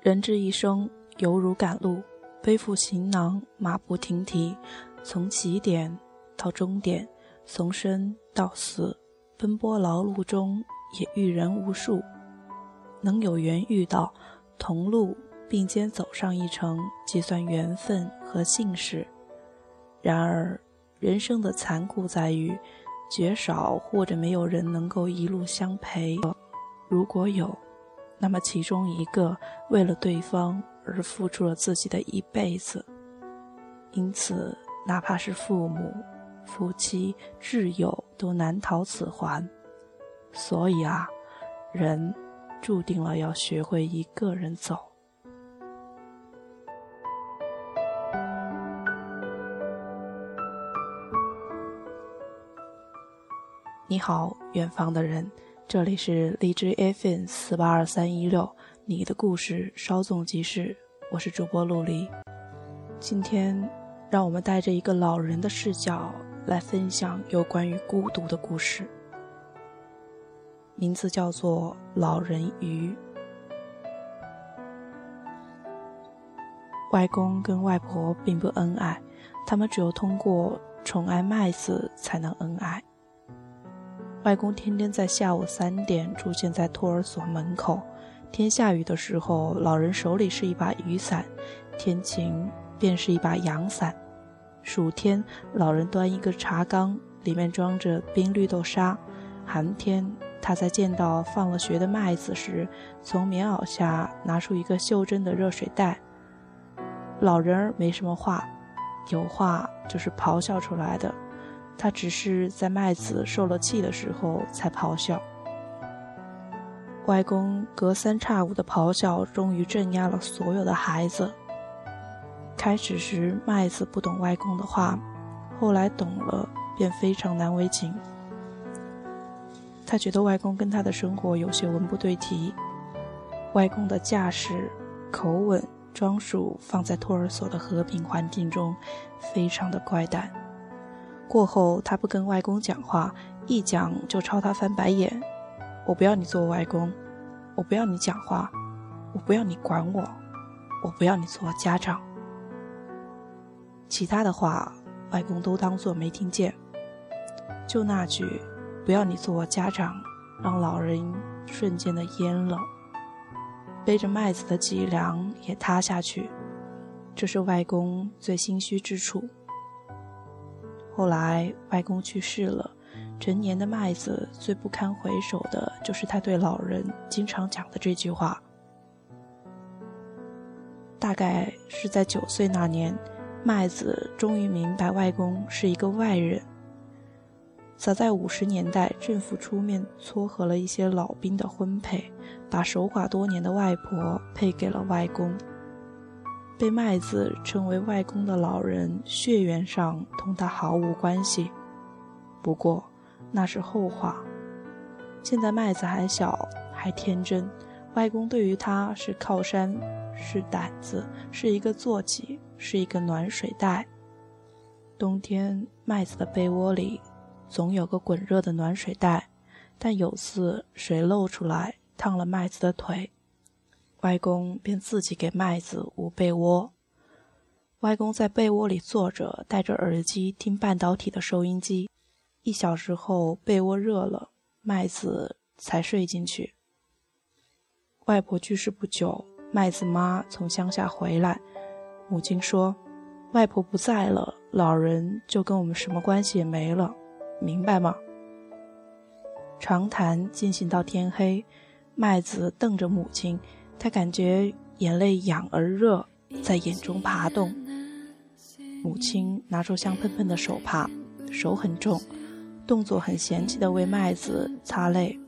人这一生犹如赶路，背负行囊，马不停蹄，从起点到终点，从生到死，奔波劳碌中也遇人无数，能有缘遇到，同路并肩走上一程，即算缘分和幸事。然而，人生的残酷在于，绝少或者没有人能够一路相陪。如果有，那么其中一个为了对方而付出了自己的一辈子。因此，哪怕是父母、夫妻、挚友，都难逃此环。所以啊，人注定了要学会一个人走。你好，远方的人，这里是荔枝 FM 四八二三一六，你的故事稍纵即逝，我是主播陆离。今天，让我们带着一个老人的视角来分享有关于孤独的故事，名字叫做《老人鱼》。外公跟外婆并不恩爱，他们只有通过宠爱麦子才能恩爱。外公天天在下午三点出现在托儿所门口，天下雨的时候，老人手里是一把雨伞；天晴便是一把阳伞。暑天，老人端一个茶缸，里面装着冰绿豆沙；寒天，他在见到放了学的麦子时，从棉袄下拿出一个袖珍的热水袋。老人儿没什么话，有话就是咆哮出来的。他只是在麦子受了气的时候才咆哮。外公隔三差五的咆哮，终于镇压了所有的孩子。开始时，麦子不懂外公的话，后来懂了，便非常难为情。他觉得外公跟他的生活有些文不对题。外公的架势、口吻、装束，放在托儿所的和平环境中，非常的怪诞。过后，他不跟外公讲话，一讲就朝他翻白眼。我不要你做外公，我不要你讲话，我不要你管我，我不要你做家长。其他的话，外公都当做没听见。就那句“不要你做我家长”，让老人瞬间的蔫了，背着麦子的脊梁也塌下去。这是外公最心虚之处。后来，外公去世了，成年的麦子最不堪回首的就是他对老人经常讲的这句话。大概是在九岁那年，麦子终于明白外公是一个外人。早在五十年代，政府出面撮合了一些老兵的婚配，把守寡多年的外婆配给了外公。被麦子称为外公的老人，血缘上同他毫无关系。不过那是后话。现在麦子还小，还天真，外公对于他是靠山，是胆子，是一个坐骑，是一个暖水袋。冬天，麦子的被窝里总有个滚热的暖水袋，但有次水漏出来，烫了麦子的腿。外公便自己给麦子捂被窝。外公在被窝里坐着，戴着耳机听半导体的收音机。一小时后，被窝热了，麦子才睡进去。外婆去世不久，麦子妈从乡下回来，母亲说：“外婆不在了，老人就跟我们什么关系也没了，明白吗？”长谈进行到天黑，麦子瞪着母亲。他感觉眼泪痒而热，在眼中爬动。母亲拿出香喷喷的手帕，手很重，动作很嫌弃的为麦子擦泪。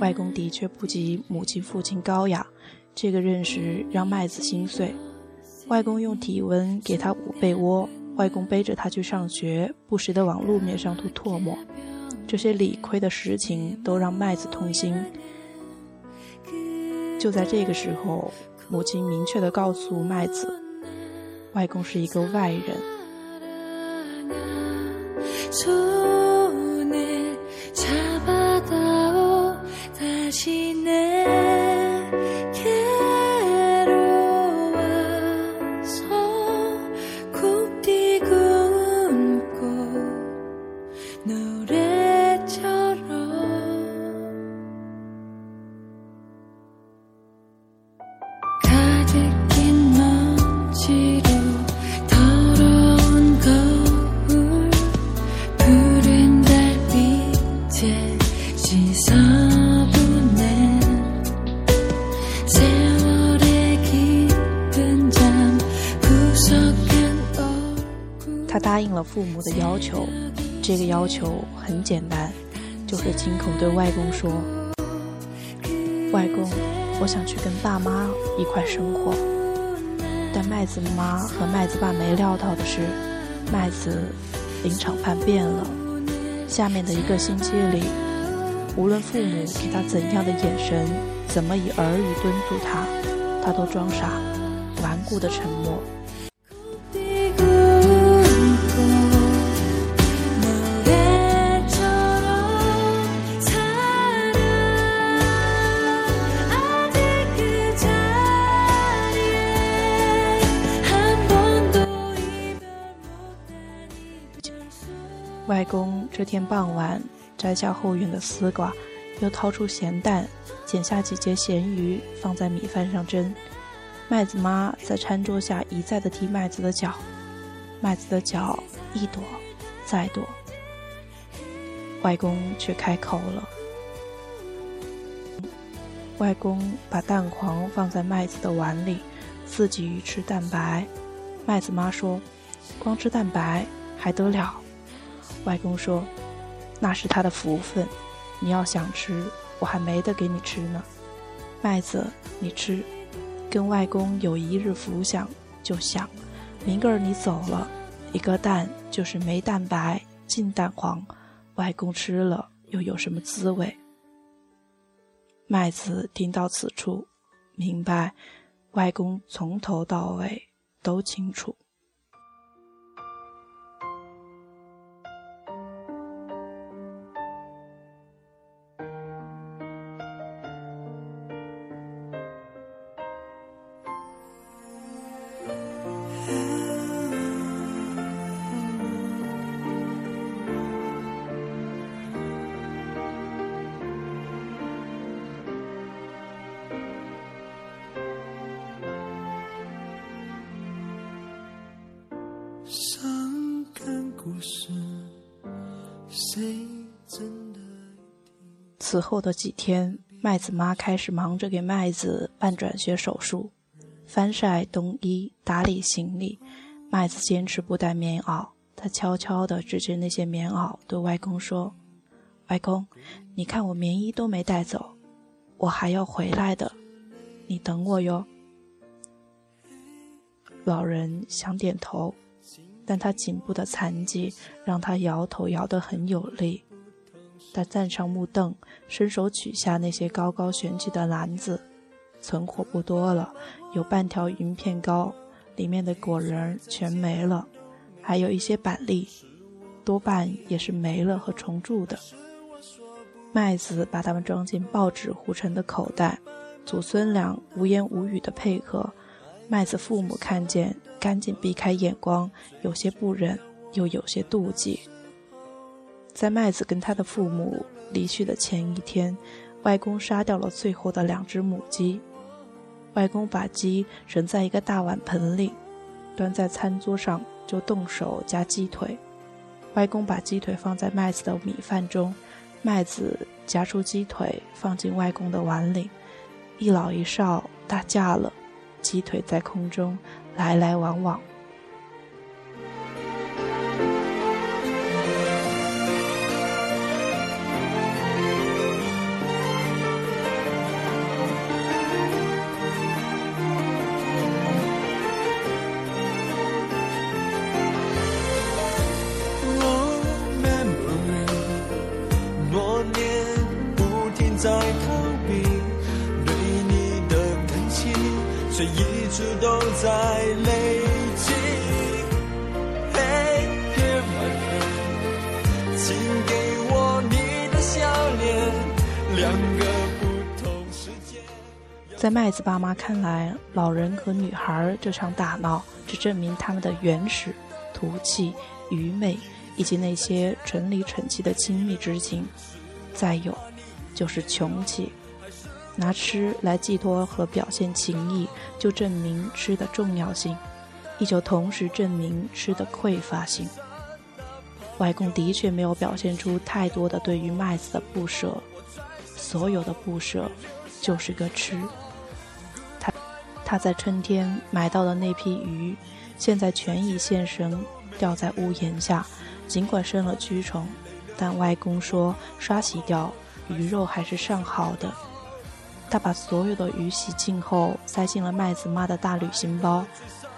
外公的确不及母亲父亲高雅，这个认识让麦子心碎。外公用体温给他捂被窝，外公背着他去上学，不时地往路面上吐唾沫，这些理亏的实情都让麦子痛心。就在这个时候，母亲明确地告诉麦子，外公是一个外人。父母的要求，这个要求很简单，就是亲口对外公说：“外公，我想去跟爸妈一块生活。”但麦子妈和麦子爸没料到的是，麦子临场叛变了。下面的一个星期里，无论父母给他怎样的眼神，怎么以耳语敦促他，他都装傻，顽固的沉默。天傍晚摘下后院的丝瓜，又掏出咸蛋，剪下几节咸鱼放在米饭上蒸。麦子妈在餐桌下一再的踢麦子的脚，麦子的脚一躲再躲，外公却开口了。外公把蛋黄放在麦子的碗里，自己吃蛋白。麦子妈说：“光吃蛋白还得了？”外公说：“那是他的福分，你要想吃，我还没得给你吃呢。麦子，你吃，跟外公有一日福享，就想，明个儿你走了，一个蛋就是没蛋白，净蛋黄，外公吃了又有什么滋味？”麦子听到此处，明白，外公从头到尾都清楚。此后的几天，麦子妈开始忙着给麦子办转学手术，翻晒冬衣，打理行李。麦子坚持不带棉袄，他悄悄地指着那些棉袄，对外公说：“外公，你看我棉衣都没带走，我还要回来的，你等我哟。”老人想点头。但他颈部的残疾让他摇头摇得很有力。他站上木凳，伸手取下那些高高悬起的篮子，存货不多了，有半条云片糕，里面的果仁全没了，还有一些板栗，多半也是没了和重铸的。麦子把它们装进报纸糊成的口袋，祖孙俩无言无语的配合。麦子父母看见。赶紧避开眼光，有些不忍，又有些妒忌。在麦子跟他的父母离去的前一天，外公杀掉了最后的两只母鸡。外公把鸡盛在一个大碗盆里，端在餐桌上就动手夹鸡腿。外公把鸡腿放在麦子的米饭中，麦子夹出鸡腿放进外公的碗里，一老一少打架了，鸡腿在空中。来来往往。在麦子爸妈看来，老人和女孩这场打闹，只证明他们的原始、土气、愚昧，以及那些蠢里蠢气的亲密之情。再有，就是穷气，拿吃来寄托和表现情谊，就证明吃的重要性，亦就同时证明吃的匮乏性。外公的确没有表现出太多的对于麦子的不舍，所有的不舍，就是个吃。他他在春天买到的那批鱼，现在全已现身掉在屋檐下，尽管生了蛆虫，但外公说刷洗掉，鱼肉还是上好的。他把所有的鱼洗净后，塞进了麦子妈的大旅行包。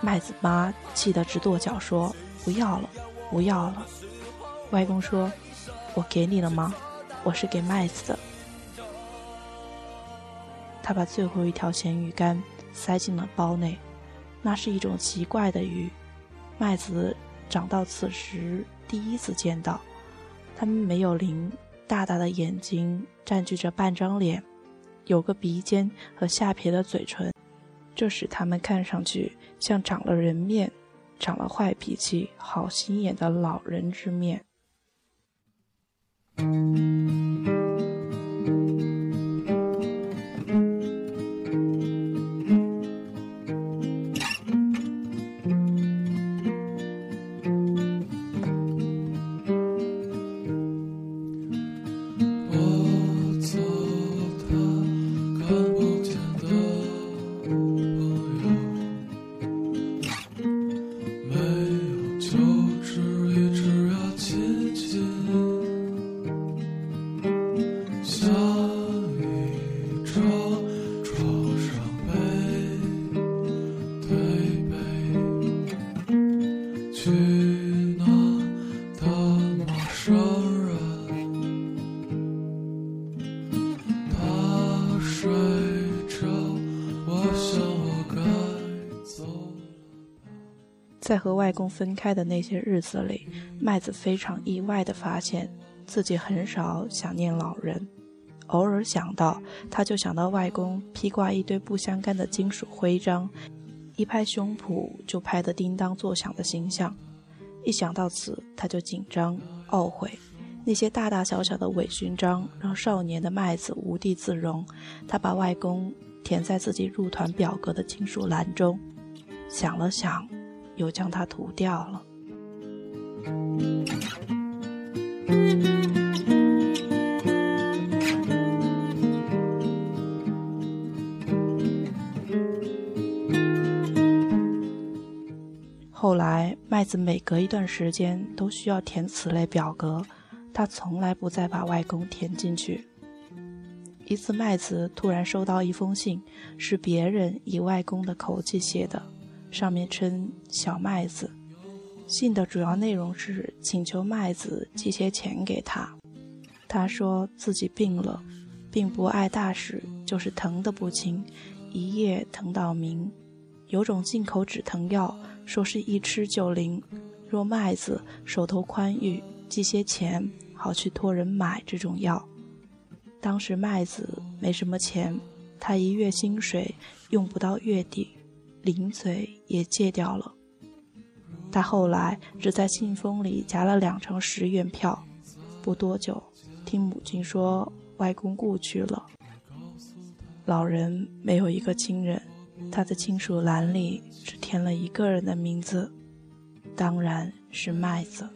麦子妈气得直跺脚，说：“不要了，不要了。”外公说：“我给你了吗？我是给麦子的。”他把最后一条咸鱼干塞进了包内，那是一种奇怪的鱼，麦子长到此时第一次见到。它们没有鳞，大大的眼睛占据着半张脸，有个鼻尖和下撇的嘴唇，这使他们看上去像长了人面，长了坏脾气、好心眼的老人之面。和外公分开的那些日子里，麦子非常意外地发现自己很少想念老人，偶尔想到，他就想到外公披挂一堆不相干的金属徽章，一拍胸脯就拍得叮当作响的形象。一想到此，他就紧张懊悔。那些大大小小的伪勋章让少年的麦子无地自容，他把外公填在自己入团表格的金属栏中，想了想。又将它涂掉了。后来，麦子每隔一段时间都需要填此类表格，他从来不再把外公填进去。一次，麦子突然收到一封信，是别人以外公的口气写的。上面称小麦子，信的主要内容是请求麦子寄些钱给他。他说自己病了，并不碍大事，就是疼得不轻，一夜疼到明。有种进口止疼药，说是一吃就灵。若麦子手头宽裕，寄些钱，好去托人买这种药。当时麦子没什么钱，他一月薪水用不到月底。零嘴也戒掉了。他后来只在信封里夹了两张十元票。不多久，听母亲说外公故去了。老人没有一个亲人，他的亲属栏里只填了一个人的名字，当然是麦子。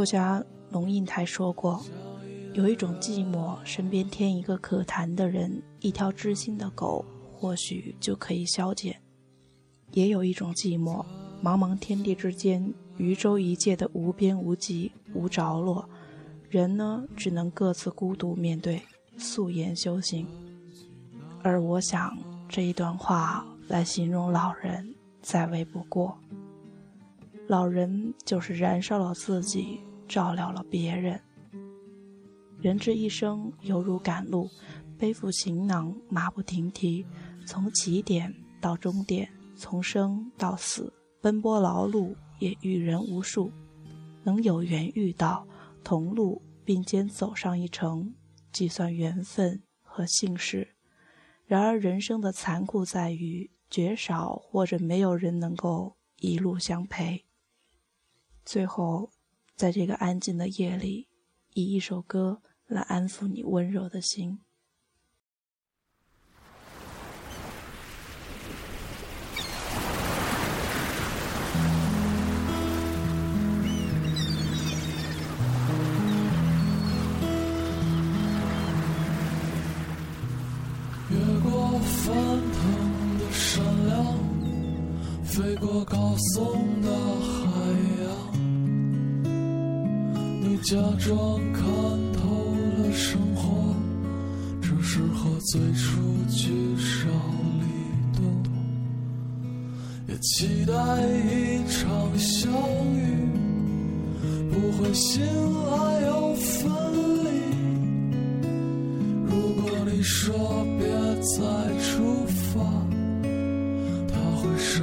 作家龙应台说过：“有一种寂寞，身边添一个可谈的人，一条知心的狗，或许就可以消减；也有一种寂寞，茫茫天地之间，渔舟一芥的无边无际、无着落，人呢，只能各自孤独面对，素颜修行。而我想这一段话来形容老人，再为不过。老人就是燃烧了自己，照料了别人。人这一生犹如赶路，背负行囊，马不停蹄，从起点到终点，从生到死，奔波劳碌，也遇人无数。能有缘遇到，同路并肩走上一程，计算缘分和幸事。然而人生的残酷在于，绝少或者没有人能够一路相陪。最后，在这个安静的夜里，以一首歌来安抚你温柔的心。翻腾的山梁，飞过高耸的假装看透了生活，只是和最初聚少离多，也期待一场相遇，不会醒来又分离。如果你说别。再出发，他会杀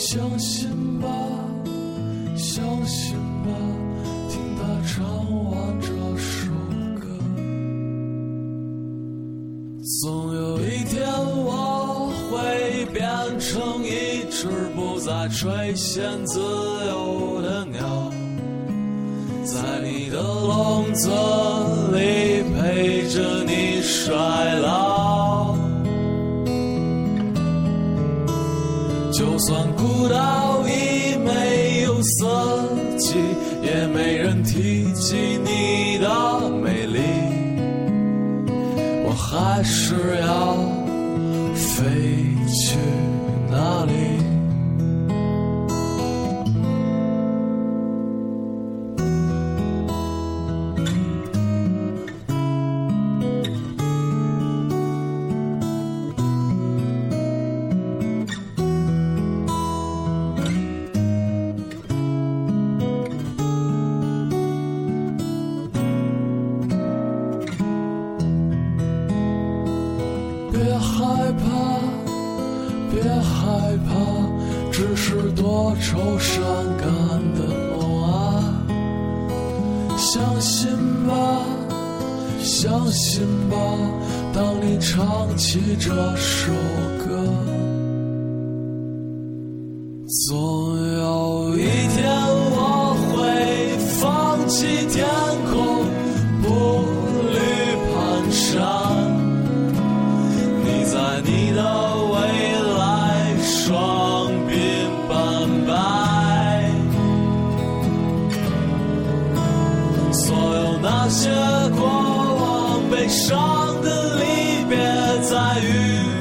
相信吧，相信吧，听他唱完这首歌，总有一天我。会变成一只不再垂涎自由的鸟，在你的笼子里陪着你睡就算孤岛已没有色季，也没人提起你的美丽，我还是要。飞去哪里？勇敢的梦啊！相信吧，相信吧，当你唱起这首歌，在于